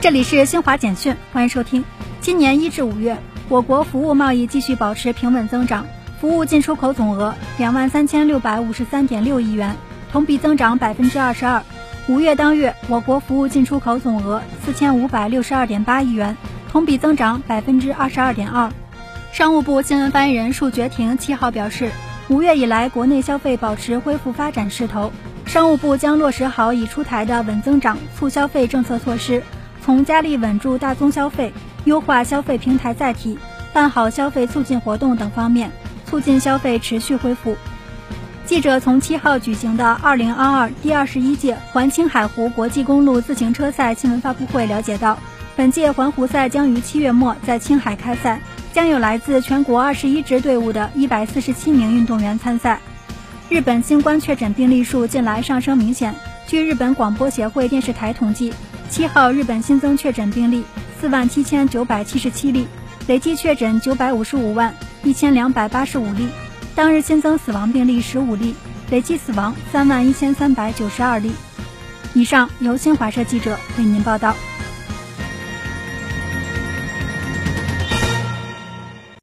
这里是新华简讯，欢迎收听。今年一至五月，我国服务贸易继续保持平稳增长，服务进出口总额两万三千六百五十三点六亿元，同比增长百分之二十二。五月当月，我国服务进出口总额四千五百六十二点八亿元，同比增长百分之二十二点二。商务部新闻发言人束觉婷七号表示，五月以来，国内消费保持恢复发展势头。商务部将落实好已出台的稳增长、促消费政策措施，从加力稳住大宗消费、优化消费平台载体、办好消费促进活动等方面，促进消费持续恢复。记者从七号举行的二零二二第二十一届环青海湖国际公路自行车赛新闻发布会了解到，本届环湖赛将于七月末在青海开赛，将有来自全国二十一支队伍的一百四十七名运动员参赛。日本新冠确诊病例数近来上升明显。据日本广播协会电视台统计，七号日本新增确诊病例四万七千九百七十七例，累计确诊九百五十五万一千两百八十五例。当日新增死亡病例十五例，累计死亡三万一千三百九十二例。以上由新华社记者为您报道。